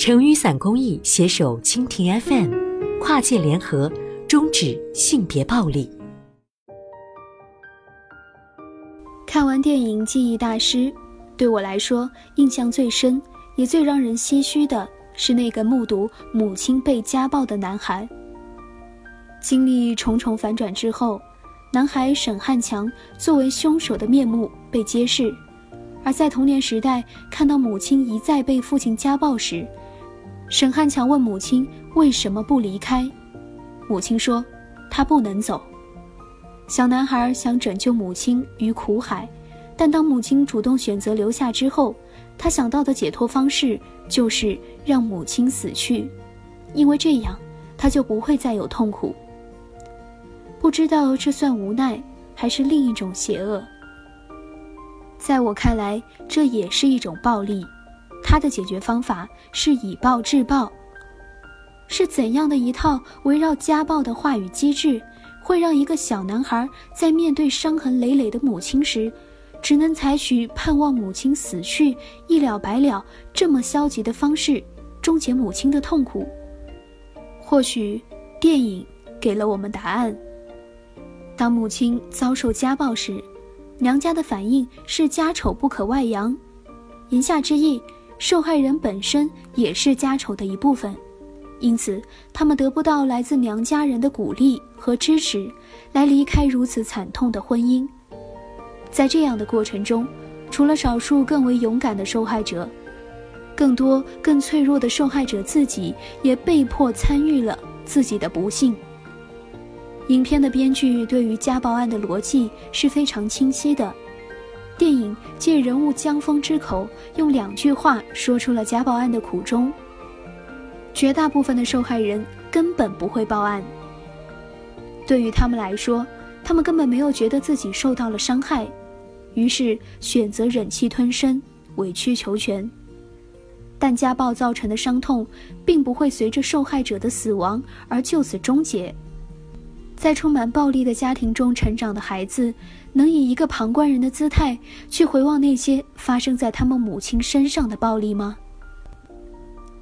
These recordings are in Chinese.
成雨伞公益携手蜻蜓 FM，跨界联合，终止性别暴力。看完电影《记忆大师》，对我来说印象最深，也最让人唏嘘的是那个目睹母亲被家暴的男孩。经历重重反转之后，男孩沈汉强作为凶手的面目被揭示。而在童年时代看到母亲一再被父亲家暴时，沈汉强问母亲为什么不离开，母亲说：“他不能走。”小男孩想拯救母亲于苦海，但当母亲主动选择留下之后，他想到的解脱方式就是让母亲死去，因为这样他就不会再有痛苦。不知道这算无奈，还是另一种邪恶？在我看来，这也是一种暴力。他的解决方法是以暴制暴。是怎样的一套围绕家暴的话语机制？会让一个小男孩在面对伤痕累累的母亲时，只能采取盼望母亲死去一了百了这么消极的方式，终结母亲的痛苦。或许，电影给了我们答案。当母亲遭受家暴时，娘家的反应是家丑不可外扬，言下之意，受害人本身也是家丑的一部分。因此，他们得不到来自娘家人的鼓励和支持，来离开如此惨痛的婚姻。在这样的过程中，除了少数更为勇敢的受害者，更多更脆弱的受害者自己也被迫参与了自己的不幸。影片的编剧对于家暴案的逻辑是非常清晰的，电影借人物江峰之口，用两句话说出了家暴案的苦衷。绝大部分的受害人根本不会报案。对于他们来说，他们根本没有觉得自己受到了伤害，于是选择忍气吞声、委曲求全。但家暴造成的伤痛，并不会随着受害者的死亡而就此终结。在充满暴力的家庭中成长的孩子，能以一个旁观人的姿态去回望那些发生在他们母亲身上的暴力吗？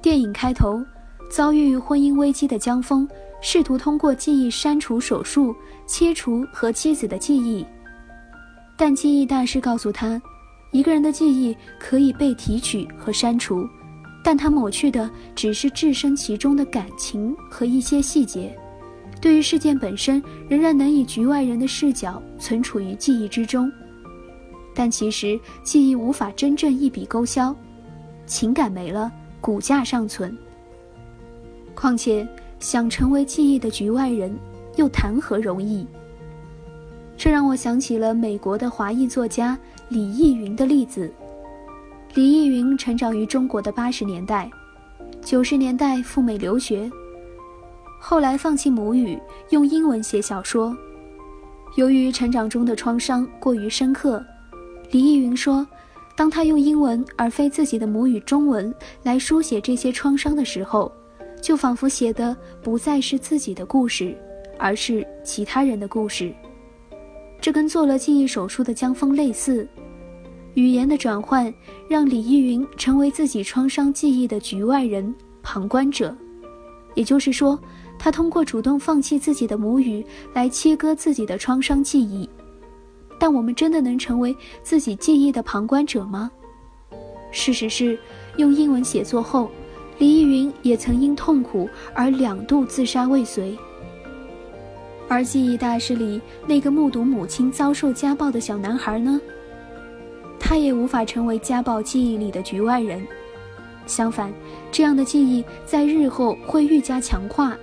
电影开头。遭遇婚姻危机的江峰试图通过记忆删除手术切除和妻子的记忆，但记忆大师告诉他，一个人的记忆可以被提取和删除，但他抹去的只是置身其中的感情和一些细节，对于事件本身仍然能以局外人的视角存储于记忆之中。但其实记忆无法真正一笔勾销，情感没了，骨架尚存。况且，想成为记忆的局外人，又谈何容易？这让我想起了美国的华裔作家李义云的例子。李义云成长于中国的八十年代，九十年代赴美留学，后来放弃母语，用英文写小说。由于成长中的创伤过于深刻，李义云说，当他用英文而非自己的母语中文来书写这些创伤的时候。就仿佛写的不再是自己的故事，而是其他人的故事。这跟做了记忆手术的江峰类似。语言的转换让李依云成为自己创伤记忆的局外人、旁观者。也就是说，他通过主动放弃自己的母语来切割自己的创伤记忆。但我们真的能成为自己记忆的旁观者吗？事实是，用英文写作后。李依云也曾因痛苦而两度自杀未遂。而记忆大师里那个目睹母亲遭受家暴的小男孩呢？他也无法成为家暴记忆里的局外人。相反，这样的记忆在日后会愈加强化，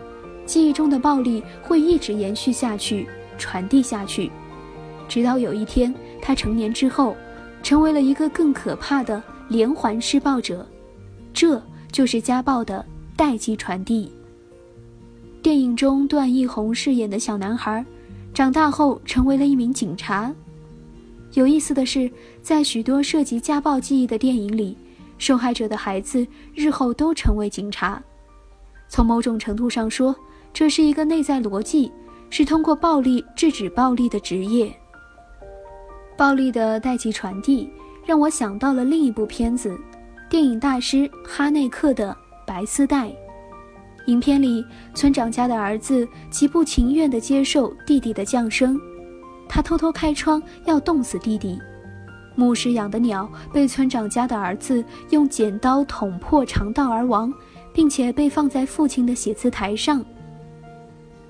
记忆中的暴力会一直延续下去、传递下去，直到有一天他成年之后，成为了一个更可怕的连环施暴者。这。就是家暴的代际传递。电影中段奕宏饰演的小男孩，长大后成为了一名警察。有意思的是，在许多涉及家暴记忆的电影里，受害者的孩子日后都成为警察。从某种程度上说，这是一个内在逻辑，是通过暴力制止暴力的职业。暴力的代际传递，让我想到了另一部片子。电影大师哈内克的《白丝带。影片里，村长家的儿子极不情愿地接受弟弟的降生，他偷偷开窗要冻死弟弟。牧师养的鸟被村长家的儿子用剪刀捅破肠道而亡，并且被放在父亲的写字台上。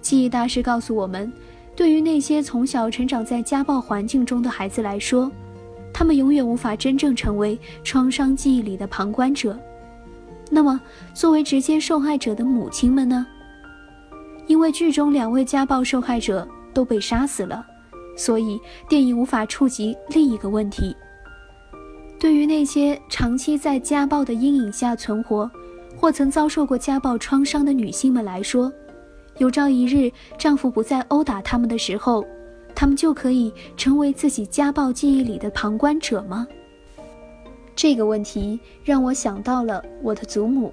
记忆大师告诉我们，对于那些从小成长在家暴环境中的孩子来说，他们永远无法真正成为创伤记忆里的旁观者。那么，作为直接受害者的母亲们呢？因为剧中两位家暴受害者都被杀死了，所以电影无法触及另一个问题。对于那些长期在家暴的阴影下存活，或曾遭受过家暴创伤的女性们来说，有朝一日丈夫不再殴打他们的时候，他们就可以成为自己家暴记忆里的旁观者吗？这个问题让我想到了我的祖母。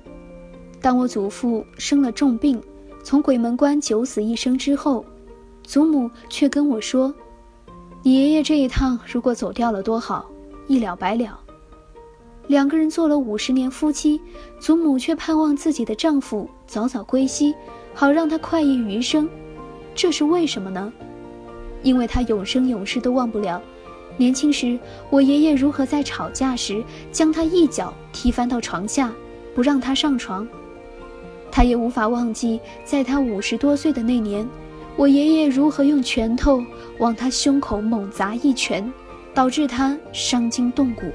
当我祖父生了重病，从鬼门关九死一生之后，祖母却跟我说：“你爷爷这一趟如果走掉了多好，一了百了。”两个人做了五十年夫妻，祖母却盼望自己的丈夫早早归西，好让他快意余生。这是为什么呢？因为他永生永世都忘不了。年轻时，我爷爷如何在吵架时将他一脚踢翻到床下，不让他上床。他也无法忘记，在他五十多岁的那年，我爷爷如何用拳头往他胸口猛砸一拳，导致他伤筋动骨。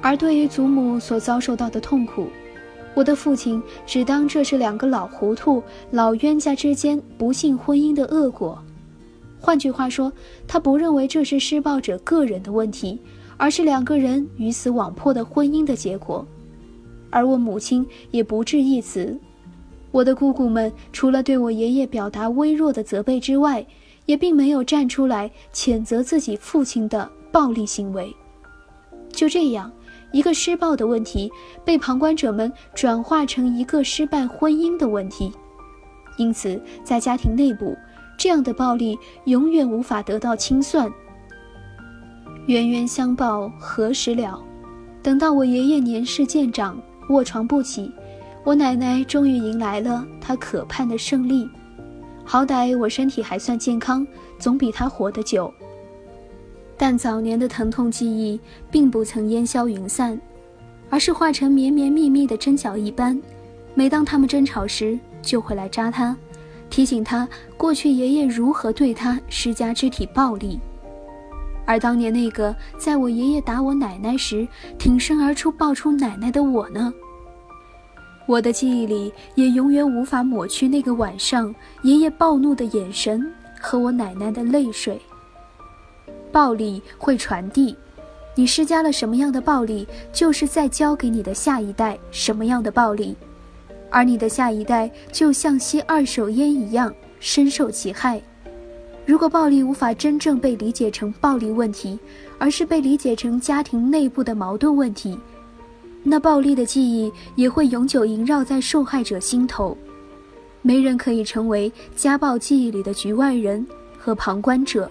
而对于祖母所遭受到的痛苦，我的父亲只当这是两个老糊涂、老冤家之间不幸婚姻的恶果。换句话说，他不认为这是施暴者个人的问题，而是两个人鱼死网破的婚姻的结果。而我母亲也不置一词。我的姑姑们除了对我爷爷表达微弱的责备之外，也并没有站出来谴责自己父亲的暴力行为。就这样，一个施暴的问题被旁观者们转化成一个失败婚姻的问题。因此，在家庭内部。这样的暴力永远无法得到清算。冤冤相报何时了？等到我爷爷年事渐长，卧床不起，我奶奶终于迎来了她可盼的胜利。好歹我身体还算健康，总比她活得久。但早年的疼痛记忆并不曾烟消云散，而是化成绵绵密密的针脚一般，每当他们争吵时，就会来扎他。提醒他过去爷爷如何对他施加肢体暴力，而当年那个在我爷爷打我奶奶时挺身而出抱出奶奶的我呢？我的记忆里也永远无法抹去那个晚上爷爷暴怒的眼神和我奶奶的泪水。暴力会传递，你施加了什么样的暴力，就是在教给你的下一代什么样的暴力。而你的下一代就像吸二手烟一样深受其害。如果暴力无法真正被理解成暴力问题，而是被理解成家庭内部的矛盾问题，那暴力的记忆也会永久萦绕在受害者心头。没人可以成为家暴记忆里的局外人和旁观者。